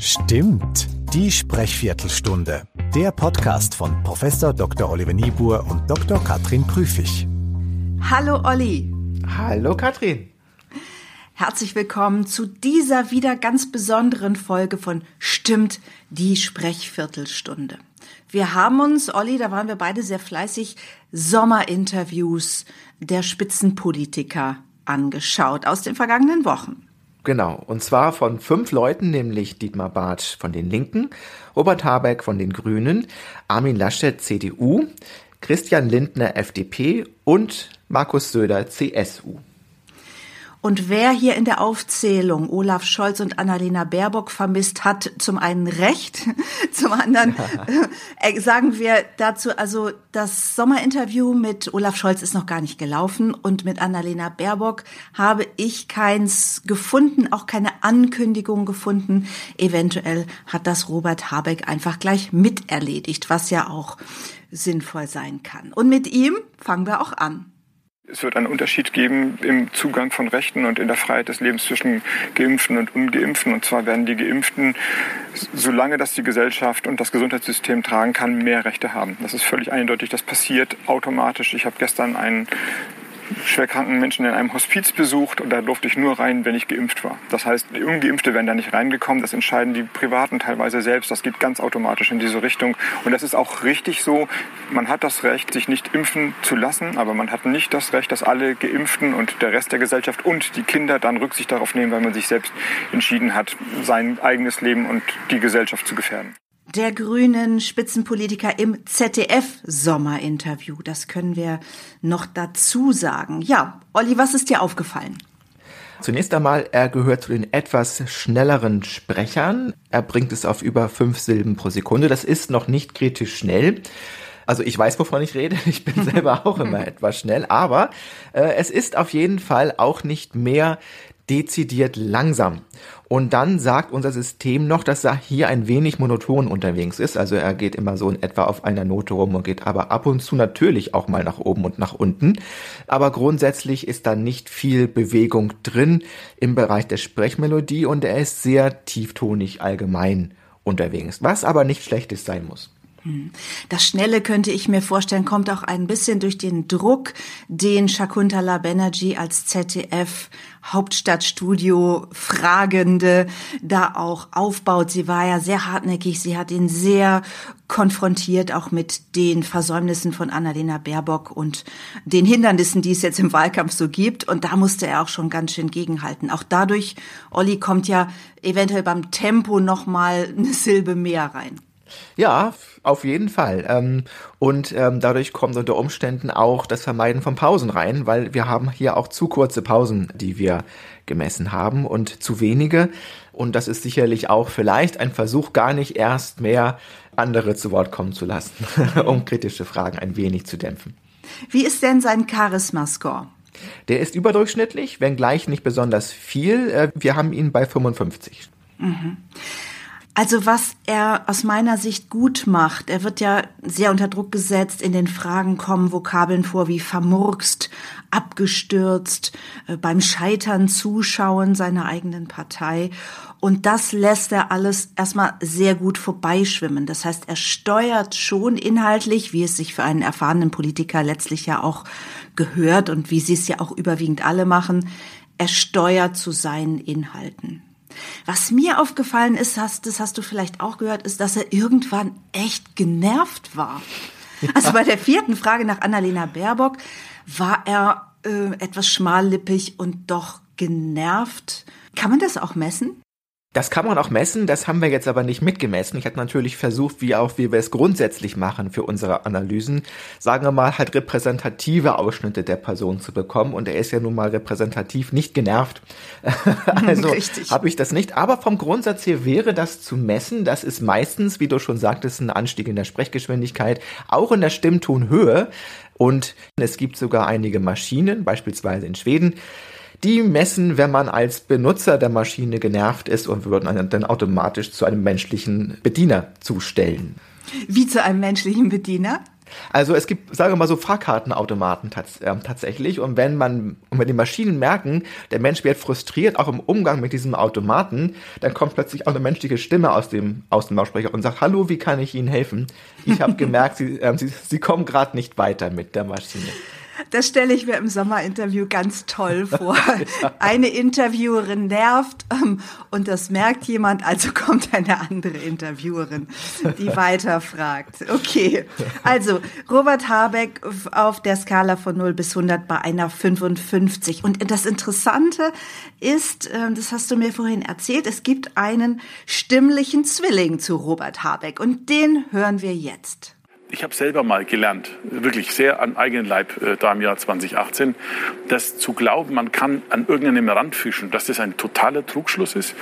Stimmt, die Sprechviertelstunde. Der Podcast von Professor Dr. Oliver Niebuhr und Dr. Katrin Prüfig. Hallo Olli. Hallo Katrin. Herzlich willkommen zu dieser wieder ganz besonderen Folge von Stimmt, die Sprechviertelstunde. Wir haben uns, Olli, da waren wir beide sehr fleißig, Sommerinterviews der Spitzenpolitiker angeschaut aus den vergangenen Wochen. Genau, und zwar von fünf Leuten, nämlich Dietmar Bartsch von den Linken, Robert Habeck von den Grünen, Armin Laschet CDU, Christian Lindner FDP und Markus Söder CSU. Und wer hier in der Aufzählung Olaf Scholz und Annalena Baerbock vermisst, hat zum einen recht, zum anderen äh, sagen wir dazu, also das Sommerinterview mit Olaf Scholz ist noch gar nicht gelaufen und mit Annalena Baerbock habe ich keins gefunden, auch keine Ankündigung gefunden. Eventuell hat das Robert Habeck einfach gleich miterledigt, was ja auch sinnvoll sein kann. Und mit ihm fangen wir auch an. Es wird einen Unterschied geben im Zugang von Rechten und in der Freiheit des Lebens zwischen Geimpften und Ungeimpften. Und zwar werden die Geimpften, solange das die Gesellschaft und das Gesundheitssystem tragen kann, mehr Rechte haben. Das ist völlig eindeutig. Das passiert automatisch. Ich habe gestern einen schwerkranken Menschen in einem Hospiz besucht und da durfte ich nur rein, wenn ich geimpft war. Das heißt, die Ungeimpfte werden da nicht reingekommen. Das entscheiden die Privaten teilweise selbst. Das geht ganz automatisch in diese Richtung. Und das ist auch richtig so. Man hat das Recht, sich nicht impfen zu lassen, aber man hat nicht das Recht, dass alle Geimpften und der Rest der Gesellschaft und die Kinder dann Rücksicht darauf nehmen, weil man sich selbst entschieden hat, sein eigenes Leben und die Gesellschaft zu gefährden der grünen Spitzenpolitiker im ZDF-Sommerinterview. Das können wir noch dazu sagen. Ja, Olli, was ist dir aufgefallen? Zunächst einmal, er gehört zu den etwas schnelleren Sprechern. Er bringt es auf über fünf Silben pro Sekunde. Das ist noch nicht kritisch schnell. Also ich weiß, wovon ich rede. Ich bin selber auch immer etwas schnell. Aber äh, es ist auf jeden Fall auch nicht mehr dezidiert langsam. Und dann sagt unser System noch, dass er hier ein wenig monoton unterwegs ist. Also er geht immer so in etwa auf einer Note rum und geht aber ab und zu natürlich auch mal nach oben und nach unten. Aber grundsätzlich ist da nicht viel Bewegung drin im Bereich der Sprechmelodie und er ist sehr tieftonig allgemein unterwegs, was aber nicht schlechtes sein muss. Hm. Das Schnelle könnte ich mir vorstellen, kommt auch ein bisschen durch den Druck, den Shakuntala Banerjee als ZDF Hauptstadtstudio Fragende da auch aufbaut. Sie war ja sehr hartnäckig, sie hat ihn sehr konfrontiert, auch mit den Versäumnissen von Annalena Baerbock und den Hindernissen, die es jetzt im Wahlkampf so gibt. Und da musste er auch schon ganz schön gegenhalten. Auch dadurch, Olli, kommt ja eventuell beim Tempo nochmal eine Silbe mehr rein. Ja, auf jeden Fall. Ähm, und ähm, dadurch kommt unter Umständen auch das Vermeiden von Pausen rein, weil wir haben hier auch zu kurze Pausen, die wir gemessen haben und zu wenige. Und das ist sicherlich auch vielleicht ein Versuch, gar nicht erst mehr andere zu Wort kommen zu lassen, um kritische Fragen ein wenig zu dämpfen. Wie ist denn sein Charisma-Score? Der ist überdurchschnittlich, wenngleich nicht besonders viel. Äh, wir haben ihn bei 55. Mhm. Also was er aus meiner Sicht gut macht, er wird ja sehr unter Druck gesetzt, in den Fragen kommen Vokabeln vor wie vermurkst, abgestürzt, äh, beim Scheitern zuschauen seiner eigenen Partei. Und das lässt er alles erstmal sehr gut vorbeischwimmen. Das heißt, er steuert schon inhaltlich, wie es sich für einen erfahrenen Politiker letztlich ja auch gehört und wie sie es ja auch überwiegend alle machen, er steuert zu seinen Inhalten. Was mir aufgefallen ist, hast, das hast du vielleicht auch gehört, ist, dass er irgendwann echt genervt war. Ja. Also bei der vierten Frage nach Annalena Baerbock war er äh, etwas schmallippig und doch genervt. Kann man das auch messen? Das kann man auch messen, das haben wir jetzt aber nicht mitgemessen. Ich habe natürlich versucht, wie auch wie wir es grundsätzlich machen für unsere Analysen, sagen wir mal, halt repräsentative Ausschnitte der Person zu bekommen. Und er ist ja nun mal repräsentativ nicht genervt. also habe ich das nicht. Aber vom Grundsatz her wäre das zu messen. Das ist meistens, wie du schon sagtest, ein Anstieg in der Sprechgeschwindigkeit, auch in der Stimmtonhöhe. Und es gibt sogar einige Maschinen, beispielsweise in Schweden, die messen, wenn man als Benutzer der Maschine genervt ist und würden dann automatisch zu einem menschlichen Bediener zustellen. Wie zu einem menschlichen Bediener? Also es gibt, sagen wir mal so, Fahrkartenautomaten tats äh, tatsächlich. Und wenn man, und wenn die Maschinen merken, der Mensch wird frustriert, auch im Umgang mit diesem Automaten, dann kommt plötzlich auch eine menschliche Stimme aus dem Außenlautsprecher und sagt, hallo, wie kann ich Ihnen helfen? Ich habe gemerkt, Sie, äh, Sie, Sie kommen gerade nicht weiter mit der Maschine. Das stelle ich mir im Sommerinterview ganz toll vor. Eine Interviewerin nervt ähm, und das merkt jemand, also kommt eine andere Interviewerin, die weiterfragt. Okay, also Robert Habeck auf der Skala von 0 bis 100 bei einer 55. Und das Interessante ist, ähm, das hast du mir vorhin erzählt, es gibt einen stimmlichen Zwilling zu Robert Habeck und den hören wir jetzt ich habe selber mal gelernt, wirklich sehr an eigenen Leib äh, da im Jahr 2018, dass zu glauben, man kann an irgendeinem Rand fischen, dass das ein totaler Trugschluss ist.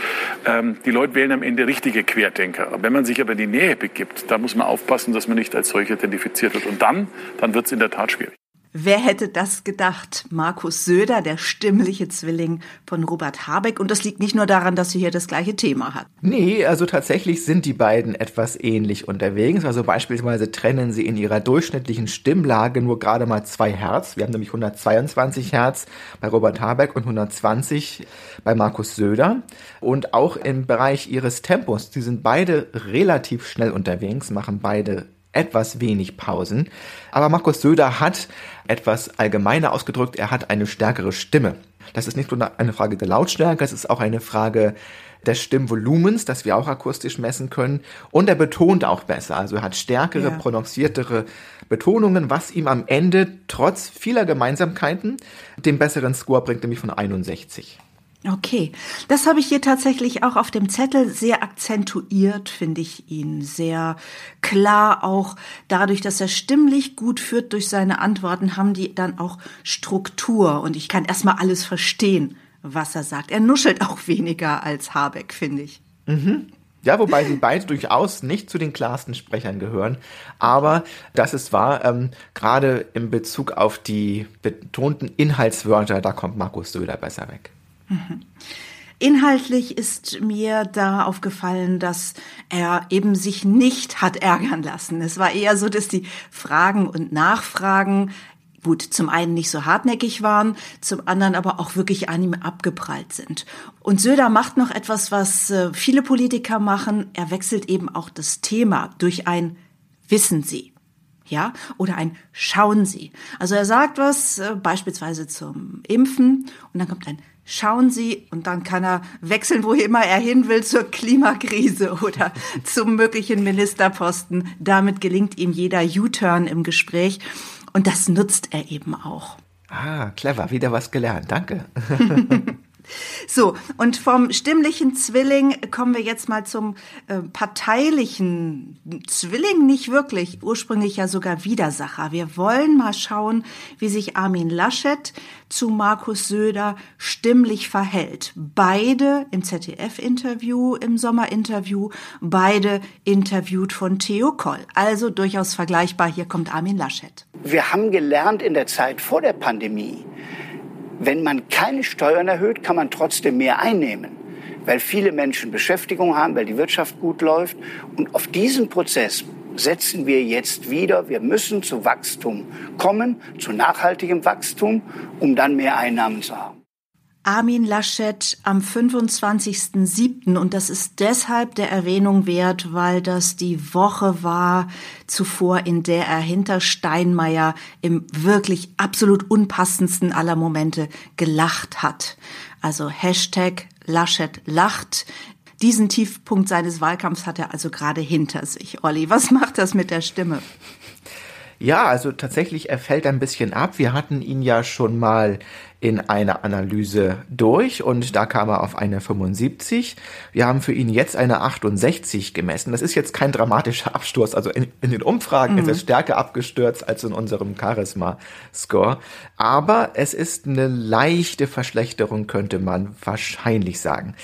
Ähm, die Leute wählen am Ende richtige Querdenker. Wenn man sich aber in die Nähe begibt, da muss man aufpassen, dass man nicht als solcher identifiziert wird. Und dann, dann wird es in der Tat schwierig. Wer hätte das gedacht? Markus Söder, der stimmliche Zwilling von Robert Habeck. Und das liegt nicht nur daran, dass sie hier das gleiche Thema hat. Nee, also tatsächlich sind die beiden etwas ähnlich unterwegs. Also beispielsweise trennen sie in ihrer durchschnittlichen Stimmlage nur gerade mal zwei Hertz. Wir haben nämlich 122 Hertz bei Robert Habeck und 120 bei Markus Söder. Und auch im Bereich ihres Tempos, die sind beide relativ schnell unterwegs, machen beide etwas wenig Pausen. Aber Markus Söder hat etwas allgemeiner ausgedrückt, er hat eine stärkere Stimme. Das ist nicht nur eine Frage der Lautstärke, es ist auch eine Frage des Stimmvolumens, das wir auch akustisch messen können. Und er betont auch besser. Also er hat stärkere, ja. prononciertere Betonungen, was ihm am Ende trotz vieler Gemeinsamkeiten den besseren Score bringt, nämlich von 61. Okay, das habe ich hier tatsächlich auch auf dem Zettel sehr akzentuiert, finde ich ihn sehr klar auch dadurch, dass er stimmlich gut führt durch seine Antworten, haben die dann auch Struktur und ich kann erstmal alles verstehen, was er sagt. Er nuschelt auch weniger als Habeck, finde ich. Mhm. Ja, wobei sie beide durchaus nicht zu den klarsten Sprechern gehören. Aber das ist wahr, ähm, gerade in Bezug auf die betonten Inhaltswörter, da kommt Markus Söder besser weg. Mhm. Inhaltlich ist mir da aufgefallen, dass er eben sich nicht hat ärgern lassen. Es war eher so, dass die Fragen und Nachfragen gut, zum einen nicht so hartnäckig waren, zum anderen aber auch wirklich an ihm abgeprallt sind. Und Söder macht noch etwas, was äh, viele Politiker machen. Er wechselt eben auch das Thema durch ein Wissen Sie ja, oder ein Schauen Sie. Also er sagt was, äh, beispielsweise zum Impfen, und dann kommt ein schauen Sie und dann kann er wechseln, wo immer er hin will, zur Klimakrise oder zum möglichen Ministerposten. Damit gelingt ihm jeder U-Turn im Gespräch und das nutzt er eben auch. Ah, clever, wieder was gelernt. Danke. So, und vom stimmlichen Zwilling kommen wir jetzt mal zum äh, parteilichen Zwilling, nicht wirklich, ursprünglich ja sogar Widersacher. Wir wollen mal schauen, wie sich Armin Laschet zu Markus Söder stimmlich verhält. Beide im ZDF-Interview, im Sommerinterview, beide interviewt von Theo Koll. Also durchaus vergleichbar. Hier kommt Armin Laschet. Wir haben gelernt in der Zeit vor der Pandemie, wenn man keine Steuern erhöht, kann man trotzdem mehr einnehmen, weil viele Menschen Beschäftigung haben, weil die Wirtschaft gut läuft. Und auf diesen Prozess setzen wir jetzt wieder. Wir müssen zu Wachstum kommen, zu nachhaltigem Wachstum, um dann mehr Einnahmen zu haben. Armin Laschet am 25.07. Und das ist deshalb der Erwähnung wert, weil das die Woche war zuvor, in der er hinter Steinmeier im wirklich absolut unpassendsten aller Momente gelacht hat. Also Hashtag Laschet lacht. Diesen Tiefpunkt seines Wahlkampfs hat er also gerade hinter sich. Olli, was macht das mit der Stimme? Ja, also tatsächlich, er fällt ein bisschen ab. Wir hatten ihn ja schon mal in einer Analyse durch und da kam er auf eine 75. Wir haben für ihn jetzt eine 68 gemessen. Das ist jetzt kein dramatischer Absturz. Also in, in den Umfragen mhm. ist es stärker abgestürzt als in unserem Charisma-Score. Aber es ist eine leichte Verschlechterung, könnte man wahrscheinlich sagen.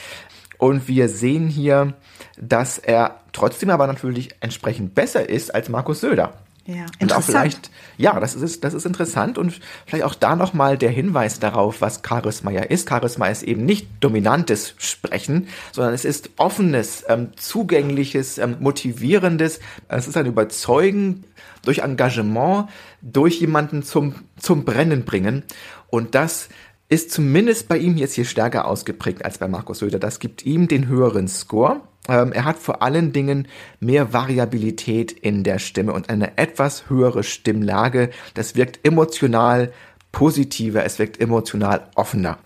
Und wir sehen hier, dass er trotzdem aber natürlich entsprechend besser ist als Markus Söder. Ja, und auch vielleicht, ja, das ist, das ist interessant und vielleicht auch da nochmal der Hinweis darauf, was Charisma ja ist. Charisma ist eben nicht dominantes Sprechen, sondern es ist offenes, ähm, zugängliches, ähm, motivierendes. Es ist ein Überzeugen durch Engagement, durch jemanden zum, zum Brennen bringen. Und das ist zumindest bei ihm jetzt hier stärker ausgeprägt als bei Markus Söder. Das gibt ihm den höheren Score. Ähm, er hat vor allen Dingen mehr Variabilität in der Stimme und eine etwas höhere Stimmlage. Das wirkt emotional positiver, es wirkt emotional offener.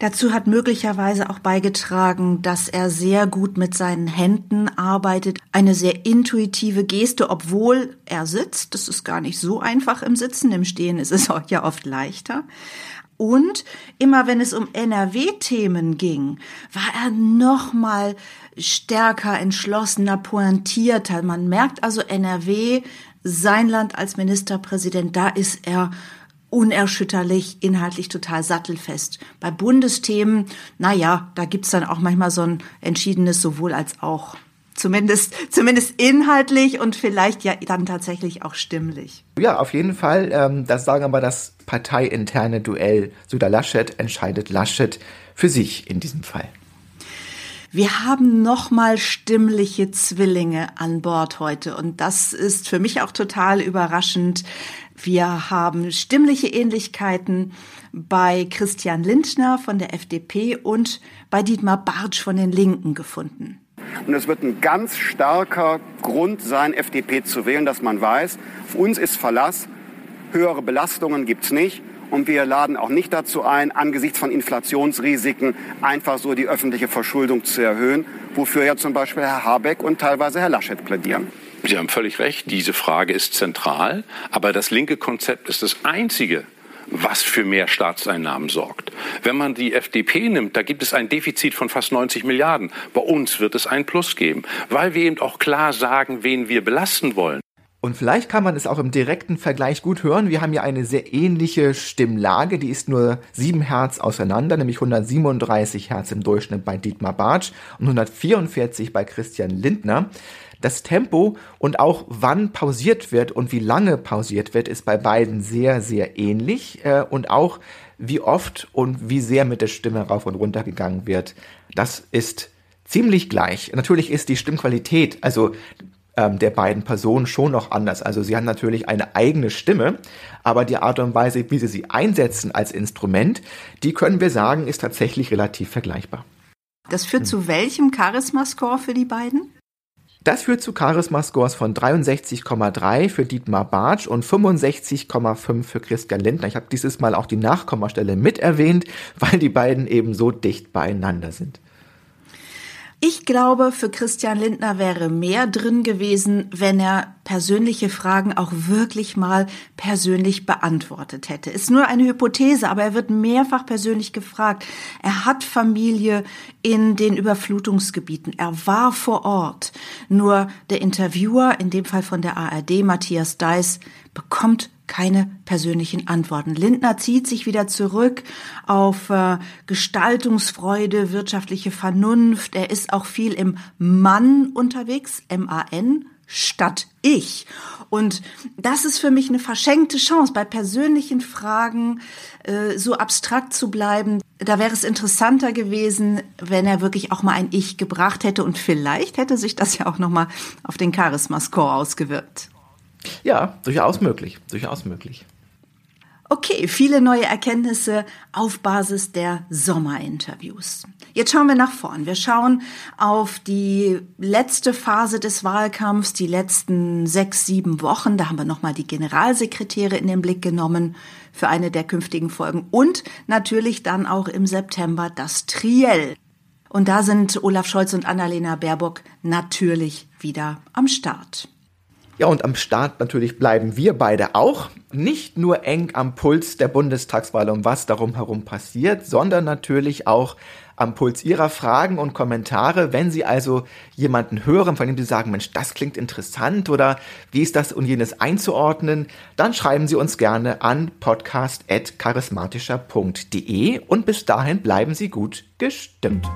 Dazu hat möglicherweise auch beigetragen, dass er sehr gut mit seinen Händen arbeitet. Eine sehr intuitive Geste, obwohl er sitzt. Das ist gar nicht so einfach im Sitzen. Im Stehen ist es auch ja oft leichter. Und immer wenn es um NRW-Themen ging, war er noch mal stärker, entschlossener, pointierter. Man merkt also NRW, sein Land als Ministerpräsident, da ist er unerschütterlich, inhaltlich total sattelfest. Bei Bundesthemen, na ja, da gibt's dann auch manchmal so ein entschiedenes sowohl als auch. Zumindest, zumindest inhaltlich und vielleicht ja dann tatsächlich auch stimmlich. Ja, auf jeden Fall. Ähm, das sagen aber das parteiinterne Duell Söder-Laschet entscheidet Laschet für sich in diesem Fall. Wir haben nochmal stimmliche Zwillinge an Bord heute und das ist für mich auch total überraschend. Wir haben stimmliche Ähnlichkeiten bei Christian Lindner von der FDP und bei Dietmar Bartsch von den Linken gefunden. Und es wird ein ganz starker Grund sein, FDP zu wählen, dass man weiß, auf uns ist Verlass, höhere Belastungen gibt es nicht. Und wir laden auch nicht dazu ein, angesichts von Inflationsrisiken einfach so die öffentliche Verschuldung zu erhöhen, wofür ja zum Beispiel Herr Habeck und teilweise Herr Laschet plädieren. Sie haben völlig recht, diese Frage ist zentral, aber das linke Konzept ist das einzige, was für mehr Staatseinnahmen sorgt. Wenn man die FDP nimmt, da gibt es ein Defizit von fast 90 Milliarden. Bei uns wird es ein Plus geben, weil wir eben auch klar sagen, wen wir belasten wollen. Und vielleicht kann man es auch im direkten Vergleich gut hören. Wir haben ja eine sehr ähnliche Stimmlage, die ist nur 7 Hertz auseinander, nämlich 137 Hertz im Durchschnitt bei Dietmar Bartsch und 144 bei Christian Lindner. Das Tempo und auch wann pausiert wird und wie lange pausiert wird, ist bei beiden sehr, sehr ähnlich. Äh, und auch wie oft und wie sehr mit der Stimme rauf und runter gegangen wird, das ist ziemlich gleich. Natürlich ist die Stimmqualität, also ähm, der beiden Personen schon noch anders. Also sie haben natürlich eine eigene Stimme, aber die Art und Weise, wie sie sie einsetzen als Instrument, die können wir sagen, ist tatsächlich relativ vergleichbar. Das führt hm. zu welchem Charisma-Score für die beiden? Das führt zu Charisma-Scores von 63,3 für Dietmar Bartsch und 65,5 für Christian Lindner. Ich habe dieses Mal auch die Nachkommastelle mit erwähnt, weil die beiden eben so dicht beieinander sind. Ich glaube, für Christian Lindner wäre mehr drin gewesen, wenn er persönliche Fragen auch wirklich mal persönlich beantwortet hätte. Ist nur eine Hypothese, aber er wird mehrfach persönlich gefragt. Er hat Familie in den Überflutungsgebieten. Er war vor Ort. Nur der Interviewer, in dem Fall von der ARD, Matthias Deiss, bekommt keine persönlichen Antworten. Lindner zieht sich wieder zurück auf äh, Gestaltungsfreude, wirtschaftliche Vernunft. Er ist auch viel im Mann unterwegs, M-A-N, statt ich. Und das ist für mich eine verschenkte Chance, bei persönlichen Fragen äh, so abstrakt zu bleiben. Da wäre es interessanter gewesen, wenn er wirklich auch mal ein Ich gebracht hätte und vielleicht hätte sich das ja auch noch mal auf den Charisma-Score ausgewirkt. Ja, durchaus möglich, durchaus möglich. Okay, viele neue Erkenntnisse auf Basis der Sommerinterviews. Jetzt schauen wir nach vorn. Wir schauen auf die letzte Phase des Wahlkampfs, die letzten sechs, sieben Wochen. Da haben wir nochmal die Generalsekretäre in den Blick genommen für eine der künftigen Folgen und natürlich dann auch im September das Triell. Und da sind Olaf Scholz und Annalena Baerbock natürlich wieder am Start. Ja, und am Start natürlich bleiben wir beide auch. Nicht nur eng am Puls der Bundestagswahl und was darum herum passiert, sondern natürlich auch am Puls Ihrer Fragen und Kommentare. Wenn Sie also jemanden hören, von dem Sie sagen, Mensch, das klingt interessant oder wie ist das und jenes einzuordnen, dann schreiben Sie uns gerne an podcast.charismatischer.de und bis dahin bleiben Sie gut gestimmt.